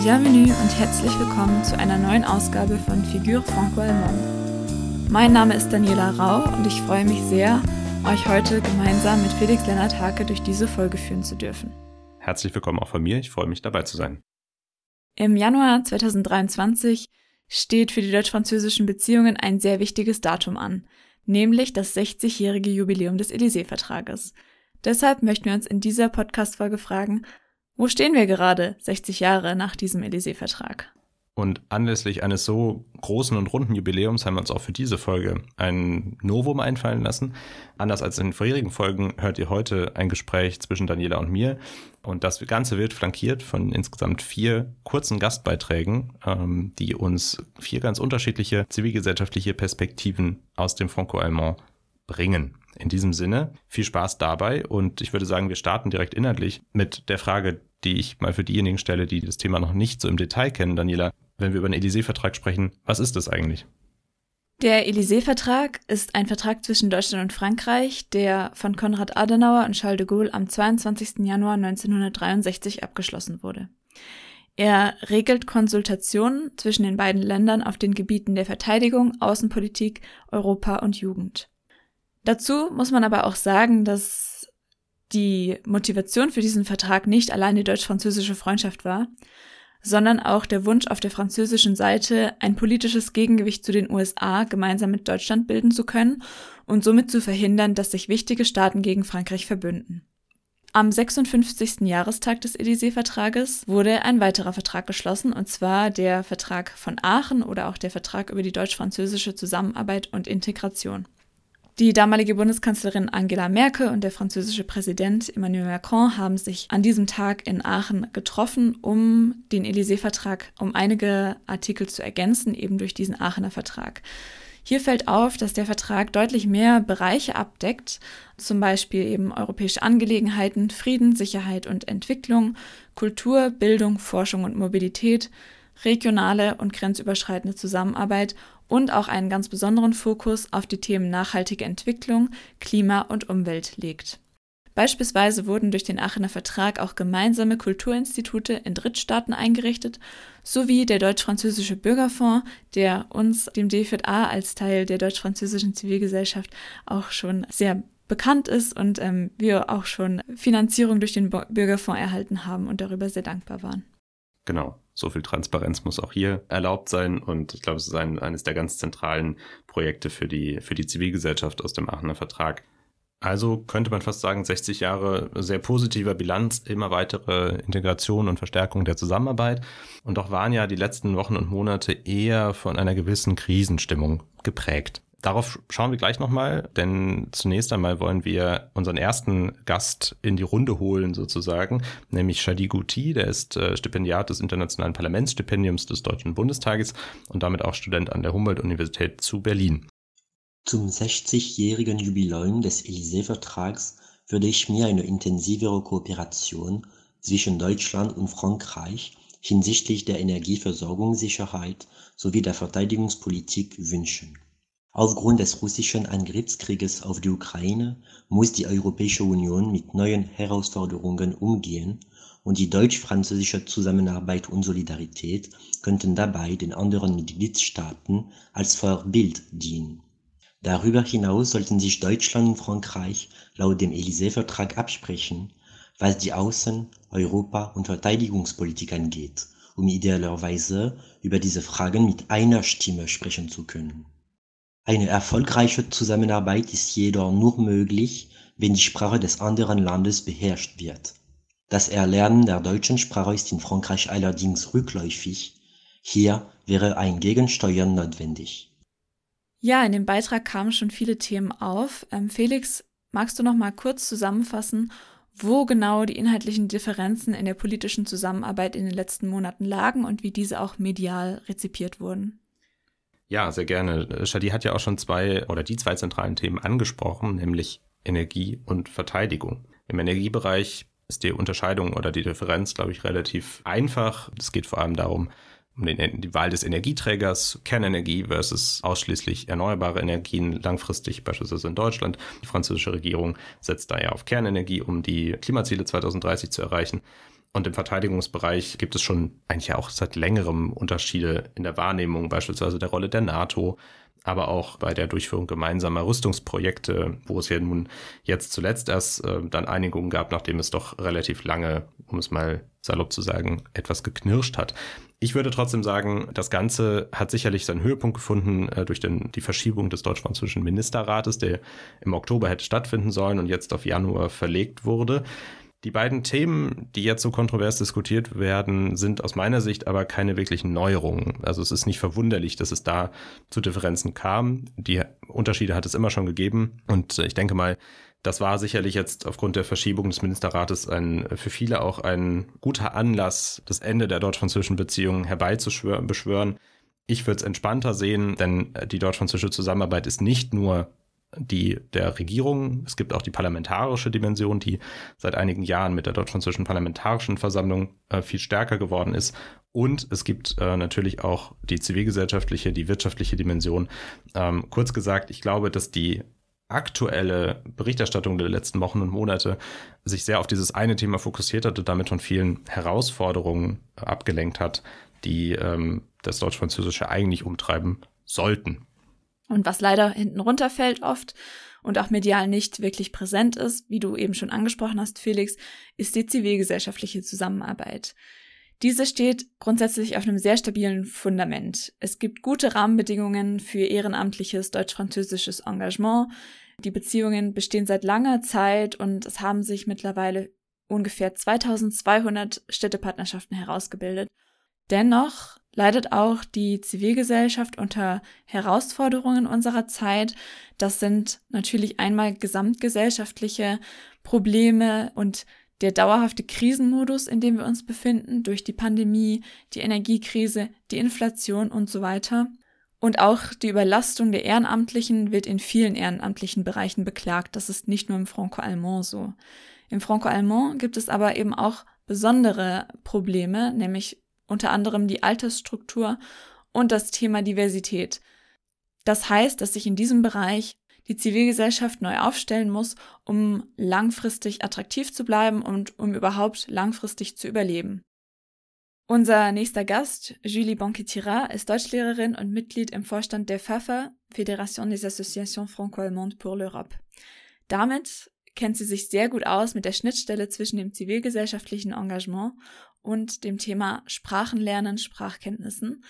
Bienvenue und herzlich willkommen zu einer neuen Ausgabe von Figure Franco-Allemand. Mein Name ist Daniela Rau und ich freue mich sehr, euch heute gemeinsam mit Felix Lennart Hake durch diese Folge führen zu dürfen. Herzlich willkommen auch von mir, ich freue mich dabei zu sein. Im Januar 2023 steht für die deutsch-französischen Beziehungen ein sehr wichtiges Datum an, nämlich das 60-jährige Jubiläum des Élysée-Vertrages. Deshalb möchten wir uns in dieser Podcast-Folge fragen, wo stehen wir gerade 60 Jahre nach diesem Élysée-Vertrag? Und anlässlich eines so großen und runden Jubiläums haben wir uns auch für diese Folge ein Novum einfallen lassen. Anders als in den vorherigen Folgen hört ihr heute ein Gespräch zwischen Daniela und mir. Und das Ganze wird flankiert von insgesamt vier kurzen Gastbeiträgen, ähm, die uns vier ganz unterschiedliche zivilgesellschaftliche Perspektiven aus dem Franco-Allemand bringen. In diesem Sinne, viel Spaß dabei und ich würde sagen, wir starten direkt inhaltlich mit der Frage, die ich mal für diejenigen stelle, die das Thema noch nicht so im Detail kennen, Daniela. Wenn wir über den Élysée-Vertrag sprechen, was ist das eigentlich? Der Élysée-Vertrag ist ein Vertrag zwischen Deutschland und Frankreich, der von Konrad Adenauer und Charles de Gaulle am 22. Januar 1963 abgeschlossen wurde. Er regelt Konsultationen zwischen den beiden Ländern auf den Gebieten der Verteidigung, Außenpolitik, Europa und Jugend. Dazu muss man aber auch sagen, dass die Motivation für diesen Vertrag nicht allein die deutsch-französische Freundschaft war, sondern auch der Wunsch auf der französischen Seite, ein politisches Gegengewicht zu den USA gemeinsam mit Deutschland bilden zu können und somit zu verhindern, dass sich wichtige Staaten gegen Frankreich verbünden. Am 56. Jahrestag des Élysée-Vertrages wurde ein weiterer Vertrag geschlossen, und zwar der Vertrag von Aachen oder auch der Vertrag über die deutsch-französische Zusammenarbeit und Integration. Die damalige Bundeskanzlerin Angela Merkel und der französische Präsident Emmanuel Macron haben sich an diesem Tag in Aachen getroffen, um den Élysée-Vertrag, um einige Artikel zu ergänzen, eben durch diesen Aachener Vertrag. Hier fällt auf, dass der Vertrag deutlich mehr Bereiche abdeckt, zum Beispiel eben europäische Angelegenheiten, Frieden, Sicherheit und Entwicklung, Kultur, Bildung, Forschung und Mobilität, regionale und grenzüberschreitende Zusammenarbeit und auch einen ganz besonderen Fokus auf die Themen nachhaltige Entwicklung, Klima und Umwelt legt. Beispielsweise wurden durch den Aachener Vertrag auch gemeinsame Kulturinstitute in Drittstaaten eingerichtet, sowie der Deutsch-Französische Bürgerfonds, der uns, dem DFA, als Teil der deutsch-französischen Zivilgesellschaft auch schon sehr bekannt ist und ähm, wir auch schon Finanzierung durch den Bürgerfonds erhalten haben und darüber sehr dankbar waren. Genau so viel Transparenz muss auch hier erlaubt sein. Und ich glaube, es ist ein, eines der ganz zentralen Projekte für die, für die Zivilgesellschaft aus dem Aachener Vertrag. Also könnte man fast sagen, 60 Jahre sehr positiver Bilanz, immer weitere Integration und Verstärkung der Zusammenarbeit. Und doch waren ja die letzten Wochen und Monate eher von einer gewissen Krisenstimmung geprägt. Darauf schauen wir gleich nochmal, denn zunächst einmal wollen wir unseren ersten Gast in die Runde holen sozusagen, nämlich Shadi Guti, der ist äh, Stipendiat des Internationalen Parlamentsstipendiums des Deutschen Bundestages und damit auch Student an der Humboldt-Universität zu Berlin. Zum 60-jährigen Jubiläum des Élysée-Vertrags würde ich mir eine intensivere Kooperation zwischen Deutschland und Frankreich hinsichtlich der Energieversorgungssicherheit sowie der Verteidigungspolitik wünschen. Aufgrund des russischen Angriffskrieges auf die Ukraine muss die Europäische Union mit neuen Herausforderungen umgehen, und die deutsch-französische Zusammenarbeit und Solidarität könnten dabei den anderen Mitgliedstaaten als Vorbild dienen. Darüber hinaus sollten sich Deutschland und Frankreich laut dem Élysée-Vertrag absprechen, was die Außen-, Europa- und Verteidigungspolitik angeht, um idealerweise über diese Fragen mit einer Stimme sprechen zu können eine erfolgreiche Zusammenarbeit ist jedoch nur möglich, wenn die Sprache des anderen Landes beherrscht wird. Das Erlernen der deutschen Sprache ist in Frankreich allerdings rückläufig. Hier wäre ein Gegensteuern notwendig. Ja, in dem Beitrag kamen schon viele Themen auf. Ähm, Felix, magst du noch mal kurz zusammenfassen, wo genau die inhaltlichen Differenzen in der politischen Zusammenarbeit in den letzten Monaten lagen und wie diese auch medial rezipiert wurden? Ja, sehr gerne. Shadi hat ja auch schon zwei oder die zwei zentralen Themen angesprochen, nämlich Energie und Verteidigung. Im Energiebereich ist die Unterscheidung oder die Differenz, glaube ich, relativ einfach. Es geht vor allem darum, um den, die Wahl des Energieträgers, Kernenergie versus ausschließlich erneuerbare Energien, langfristig beispielsweise in Deutschland. Die französische Regierung setzt daher auf Kernenergie, um die Klimaziele 2030 zu erreichen. Und im Verteidigungsbereich gibt es schon eigentlich auch seit längerem Unterschiede in der Wahrnehmung, beispielsweise der Rolle der NATO, aber auch bei der Durchführung gemeinsamer Rüstungsprojekte, wo es ja nun jetzt zuletzt erst äh, dann Einigungen gab, nachdem es doch relativ lange, um es mal salopp zu sagen, etwas geknirscht hat. Ich würde trotzdem sagen, das Ganze hat sicherlich seinen Höhepunkt gefunden äh, durch den, die Verschiebung des deutsch-französischen Ministerrates, der im Oktober hätte stattfinden sollen und jetzt auf Januar verlegt wurde. Die beiden Themen, die jetzt so kontrovers diskutiert werden, sind aus meiner Sicht aber keine wirklichen Neuerungen. Also es ist nicht verwunderlich, dass es da zu Differenzen kam. Die Unterschiede hat es immer schon gegeben. Und ich denke mal, das war sicherlich jetzt aufgrund der Verschiebung des Ministerrates ein, für viele auch ein guter Anlass, das Ende der deutsch-französischen Beziehungen herbeizubeschwören. Ich würde es entspannter sehen, denn die deutsch-französische Zusammenarbeit ist nicht nur die der Regierung. Es gibt auch die parlamentarische Dimension, die seit einigen Jahren mit der deutsch-französischen Parlamentarischen Versammlung äh, viel stärker geworden ist. Und es gibt äh, natürlich auch die zivilgesellschaftliche, die wirtschaftliche Dimension. Ähm, kurz gesagt, ich glaube, dass die aktuelle Berichterstattung der letzten Wochen und Monate sich sehr auf dieses eine Thema fokussiert hat und damit von vielen Herausforderungen abgelenkt hat, die ähm, das Deutsch-Französische eigentlich umtreiben sollten. Und was leider hinten runterfällt oft und auch medial nicht wirklich präsent ist, wie du eben schon angesprochen hast, Felix, ist die zivilgesellschaftliche Zusammenarbeit. Diese steht grundsätzlich auf einem sehr stabilen Fundament. Es gibt gute Rahmenbedingungen für ehrenamtliches deutsch-französisches Engagement. Die Beziehungen bestehen seit langer Zeit und es haben sich mittlerweile ungefähr 2200 Städtepartnerschaften herausgebildet. Dennoch leidet auch die Zivilgesellschaft unter Herausforderungen unserer Zeit. Das sind natürlich einmal gesamtgesellschaftliche Probleme und der dauerhafte Krisenmodus, in dem wir uns befinden, durch die Pandemie, die Energiekrise, die Inflation und so weiter. Und auch die Überlastung der Ehrenamtlichen wird in vielen ehrenamtlichen Bereichen beklagt. Das ist nicht nur im Franco-Allemand so. Im Franco-Allemand gibt es aber eben auch besondere Probleme, nämlich unter anderem die Altersstruktur und das Thema Diversität. Das heißt, dass sich in diesem Bereich die Zivilgesellschaft neu aufstellen muss, um langfristig attraktiv zu bleiben und um überhaupt langfristig zu überleben. Unser nächster Gast, Julie Banquetira, ist Deutschlehrerin und Mitglied im Vorstand der FAFA, Fédération des Associations Franco-Allemandes pour l'Europe. Damit kennt sie sich sehr gut aus mit der Schnittstelle zwischen dem zivilgesellschaftlichen Engagement und dem Thema Sprachenlernen, Sprachkenntnissen,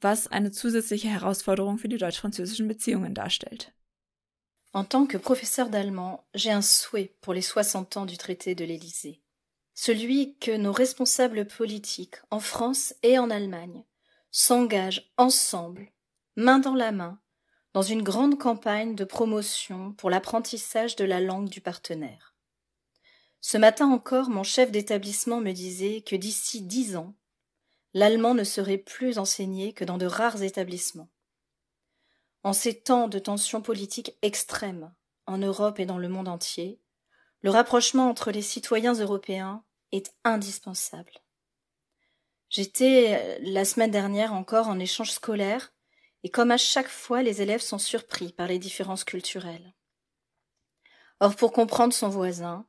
was eine zusätzliche Herausforderung für die deutsch-französischen Beziehungen darstellt. En tant que professeur d'allemand, j'ai un souhait pour les 60 ans du traité de l'Élysée. Celui que nos responsables politiques, en France et en Allemagne, s'engagent ensemble, main dans la main, dans une grande campagne de promotion pour l'apprentissage de la langue du partenaire. Ce matin encore, mon chef d'établissement me disait que d'ici dix ans, l'allemand ne serait plus enseigné que dans de rares établissements. En ces temps de tensions politiques extrêmes en Europe et dans le monde entier, le rapprochement entre les citoyens européens est indispensable. J'étais euh, la semaine dernière encore en échange scolaire et comme à chaque fois les élèves sont surpris par les différences culturelles. Or pour comprendre son voisin,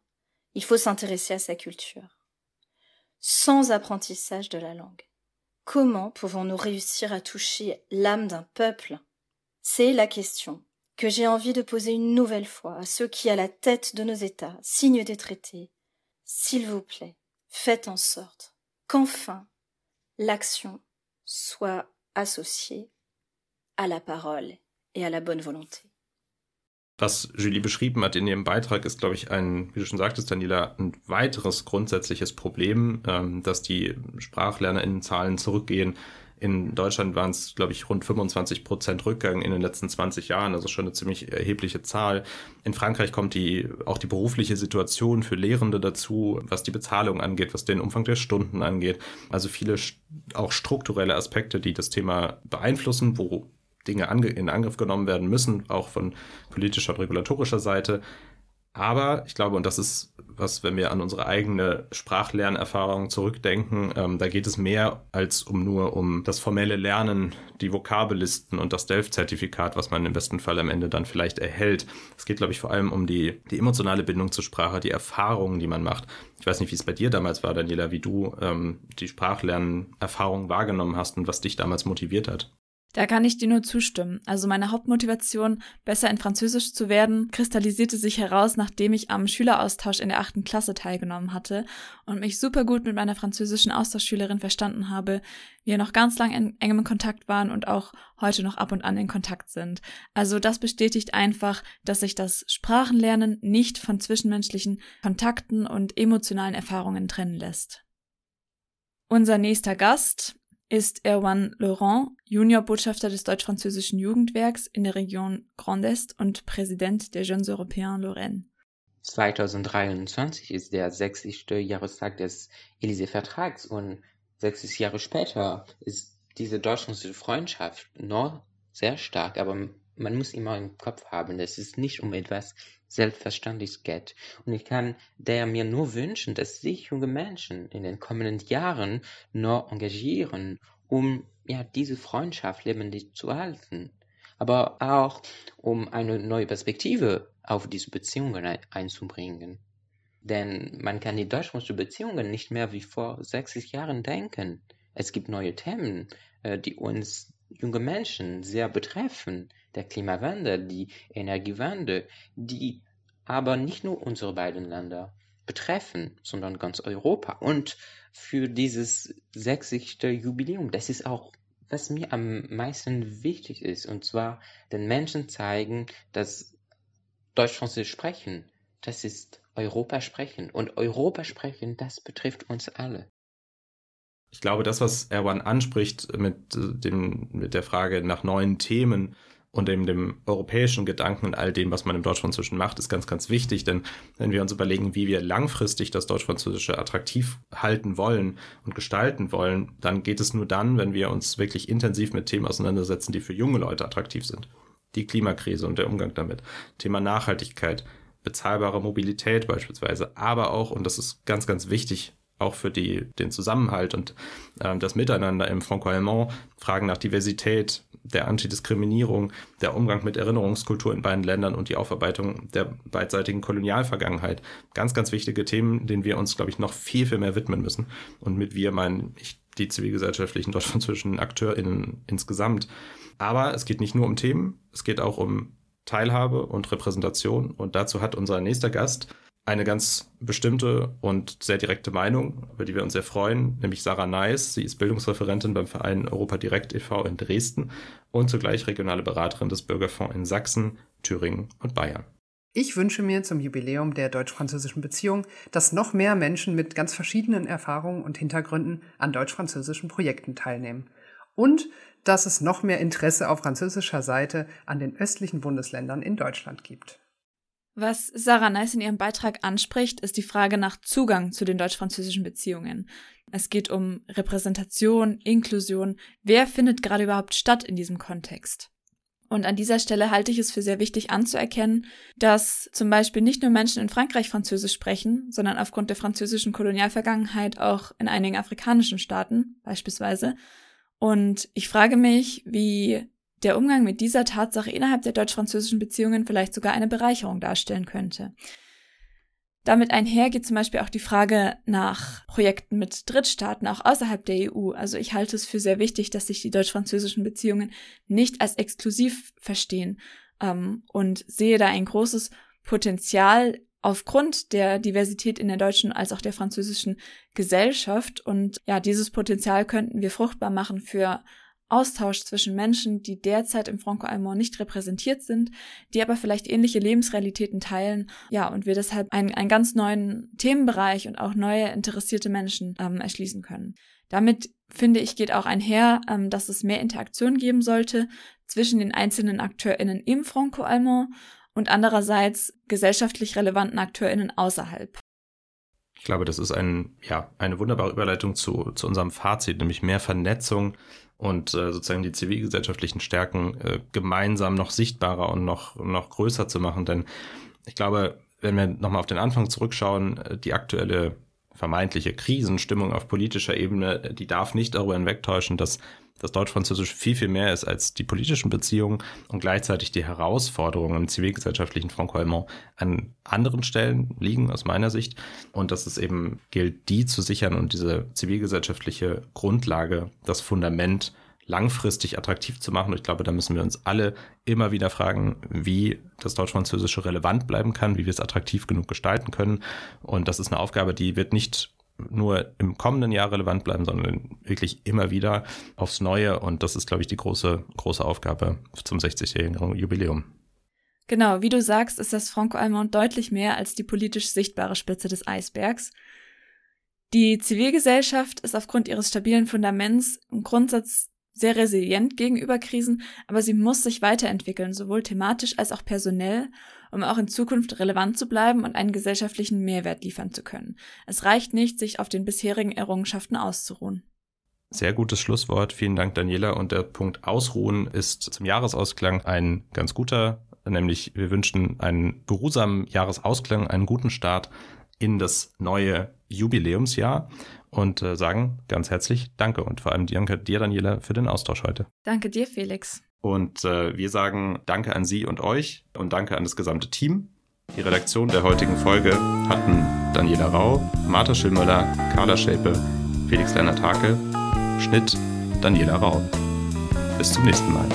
il faut s'intéresser à sa culture. Sans apprentissage de la langue, comment pouvons-nous réussir à toucher l'âme d'un peuple? C'est la question que j'ai envie de poser une nouvelle fois à ceux qui, à la tête de nos États, signent des traités. S'il vous plaît, faites en sorte qu'enfin l'action soit associée à la parole et à la bonne volonté. Was Julie beschrieben hat in ihrem Beitrag, ist, glaube ich, ein, wie du schon sagtest, Daniela, ein weiteres grundsätzliches Problem, ähm, dass die SprachlernerInnenzahlen zurückgehen. In Deutschland waren es, glaube ich, rund 25 Prozent Rückgang in den letzten 20 Jahren, also schon eine ziemlich erhebliche Zahl. In Frankreich kommt die, auch die berufliche Situation für Lehrende dazu, was die Bezahlung angeht, was den Umfang der Stunden angeht. Also viele auch strukturelle Aspekte, die das Thema beeinflussen, wo Dinge in Angriff genommen werden müssen, auch von politischer und regulatorischer Seite. Aber ich glaube, und das ist was, wenn wir an unsere eigene Sprachlernerfahrung zurückdenken, ähm, da geht es mehr als um nur um das formelle Lernen, die Vokabellisten und das Delft-Zertifikat, was man im besten Fall am Ende dann vielleicht erhält. Es geht, glaube ich, vor allem um die, die emotionale Bindung zur Sprache, die Erfahrungen, die man macht. Ich weiß nicht, wie es bei dir damals war, Daniela, wie du ähm, die Sprachlernerfahrung wahrgenommen hast und was dich damals motiviert hat. Da kann ich dir nur zustimmen. Also meine Hauptmotivation, besser in Französisch zu werden, kristallisierte sich heraus, nachdem ich am Schüleraustausch in der achten Klasse teilgenommen hatte und mich super gut mit meiner französischen Austauschschülerin verstanden habe, wir noch ganz lang in engem Kontakt waren und auch heute noch ab und an in Kontakt sind. Also das bestätigt einfach, dass sich das Sprachenlernen nicht von zwischenmenschlichen Kontakten und emotionalen Erfahrungen trennen lässt. Unser nächster Gast ist Erwan Laurent, Juniorbotschafter des deutsch-französischen Jugendwerks in der Region Grand Est und Präsident der Jeunes Européens Lorraine. 2023 ist der 60. Jahrestag des Élysée-Vertrags und 60 Jahre später ist diese deutsch-französische Freundschaft noch sehr stark, aber man muss immer im Kopf haben, dass es nicht um etwas Selbstverständliches geht. Und ich kann daher mir nur wünschen, dass sich junge Menschen in den kommenden Jahren noch engagieren, um ja, diese Freundschaft lebendig zu halten. Aber auch, um eine neue Perspektive auf diese Beziehungen einzubringen. Denn man kann die deutsch-französischen Beziehungen nicht mehr wie vor 60 Jahren denken. Es gibt neue Themen, äh, die uns junge Menschen sehr betreffen der Klimawandel, die Energiewende, die aber nicht nur unsere beiden Länder betreffen, sondern ganz Europa. Und für dieses 60. Jubiläum, das ist auch, was mir am meisten wichtig ist, und zwar den Menschen zeigen, dass Deutsch-Französisch sprechen, das ist Europa sprechen. Und Europa sprechen, das betrifft uns alle. Ich glaube, das, was Erwan anspricht mit, äh, dem, mit der Frage nach neuen Themen, und dem, dem europäischen Gedanken und all dem, was man im Deutsch-Französischen macht, ist ganz, ganz wichtig. Denn wenn wir uns überlegen, wie wir langfristig das Deutsch-Französische attraktiv halten wollen und gestalten wollen, dann geht es nur dann, wenn wir uns wirklich intensiv mit Themen auseinandersetzen, die für junge Leute attraktiv sind. Die Klimakrise und der Umgang damit. Thema Nachhaltigkeit, bezahlbare Mobilität beispielsweise, aber auch, und das ist ganz, ganz wichtig, auch für die, den Zusammenhalt und äh, das Miteinander im Franco-Allemand, Fragen nach Diversität, der Antidiskriminierung, der Umgang mit Erinnerungskultur in beiden Ländern und die Aufarbeitung der beidseitigen Kolonialvergangenheit. Ganz, ganz wichtige Themen, denen wir uns, glaube ich, noch viel, viel mehr widmen müssen. Und mit wir meinen ich die zivilgesellschaftlichen deutsch-französischen AkteurInnen insgesamt. Aber es geht nicht nur um Themen, es geht auch um Teilhabe und Repräsentation. Und dazu hat unser nächster Gast eine ganz bestimmte und sehr direkte Meinung, über die wir uns sehr freuen, nämlich Sarah Neis. Sie ist Bildungsreferentin beim Verein Europa Direkt e.V. in Dresden und zugleich regionale Beraterin des Bürgerfonds in Sachsen, Thüringen und Bayern. Ich wünsche mir zum Jubiläum der deutsch-französischen Beziehung, dass noch mehr Menschen mit ganz verschiedenen Erfahrungen und Hintergründen an deutsch-französischen Projekten teilnehmen. Und dass es noch mehr Interesse auf französischer Seite an den östlichen Bundesländern in Deutschland gibt. Was Sarah Nice in ihrem Beitrag anspricht, ist die Frage nach Zugang zu den deutsch-französischen Beziehungen. Es geht um Repräsentation, Inklusion. Wer findet gerade überhaupt statt in diesem Kontext? Und an dieser Stelle halte ich es für sehr wichtig anzuerkennen, dass zum Beispiel nicht nur Menschen in Frankreich Französisch sprechen, sondern aufgrund der französischen Kolonialvergangenheit auch in einigen afrikanischen Staaten beispielsweise. Und ich frage mich, wie der Umgang mit dieser Tatsache innerhalb der deutsch-französischen Beziehungen vielleicht sogar eine Bereicherung darstellen könnte. Damit einher geht zum Beispiel auch die Frage nach Projekten mit Drittstaaten, auch außerhalb der EU. Also ich halte es für sehr wichtig, dass sich die deutsch-französischen Beziehungen nicht als exklusiv verstehen ähm, und sehe da ein großes Potenzial aufgrund der Diversität in der deutschen als auch der französischen Gesellschaft. Und ja, dieses Potenzial könnten wir fruchtbar machen für Austausch zwischen Menschen, die derzeit im Franco-Allemand nicht repräsentiert sind, die aber vielleicht ähnliche Lebensrealitäten teilen. Ja, und wir deshalb einen, einen ganz neuen Themenbereich und auch neue interessierte Menschen ähm, erschließen können. Damit finde ich, geht auch einher, ähm, dass es mehr Interaktion geben sollte zwischen den einzelnen AkteurInnen im Franco-Allemand und andererseits gesellschaftlich relevanten AkteurInnen außerhalb. Ich glaube, das ist ein, ja, eine wunderbare Überleitung zu, zu unserem Fazit, nämlich mehr Vernetzung und äh, sozusagen die zivilgesellschaftlichen Stärken äh, gemeinsam noch sichtbarer und noch, noch größer zu machen. Denn ich glaube, wenn wir nochmal auf den Anfang zurückschauen, äh, die aktuelle vermeintliche Krisenstimmung auf politischer Ebene, die darf nicht darüber hinwegtäuschen, dass das Deutsch-Französische viel, viel mehr ist als die politischen Beziehungen und gleichzeitig die Herausforderungen im zivilgesellschaftlichen Franco-Allemand an anderen Stellen liegen, aus meiner Sicht. Und dass es eben gilt, die zu sichern und diese zivilgesellschaftliche Grundlage, das Fundament langfristig attraktiv zu machen. Und ich glaube, da müssen wir uns alle immer wieder fragen, wie das Deutsch-Französische relevant bleiben kann, wie wir es attraktiv genug gestalten können. Und das ist eine Aufgabe, die wird nicht nur im kommenden Jahr relevant bleiben, sondern wirklich immer wieder aufs Neue. Und das ist, glaube ich, die große, große Aufgabe zum 60-jährigen Jubiläum. Genau, wie du sagst, ist das Franco-Allemand deutlich mehr als die politisch sichtbare Spitze des Eisbergs. Die Zivilgesellschaft ist aufgrund ihres stabilen Fundaments im Grundsatz sehr resilient gegenüber Krisen, aber sie muss sich weiterentwickeln, sowohl thematisch als auch personell, um auch in Zukunft relevant zu bleiben und einen gesellschaftlichen Mehrwert liefern zu können. Es reicht nicht, sich auf den bisherigen Errungenschaften auszuruhen. Sehr gutes Schlusswort. Vielen Dank, Daniela. Und der Punkt Ausruhen ist zum Jahresausklang ein ganz guter, nämlich wir wünschen einen geruhsamen Jahresausklang, einen guten Start in das neue Jubiläumsjahr und äh, sagen ganz herzlich Danke und vor allem danke dir, Daniela, für den Austausch heute. Danke dir, Felix. Und äh, wir sagen Danke an Sie und euch und Danke an das gesamte Team. Die Redaktion der heutigen Folge hatten Daniela Rau, Martha Schillmüller, Carla Schäpe, Felix Lennart Hake, Schnitt Daniela Rau. Bis zum nächsten Mal.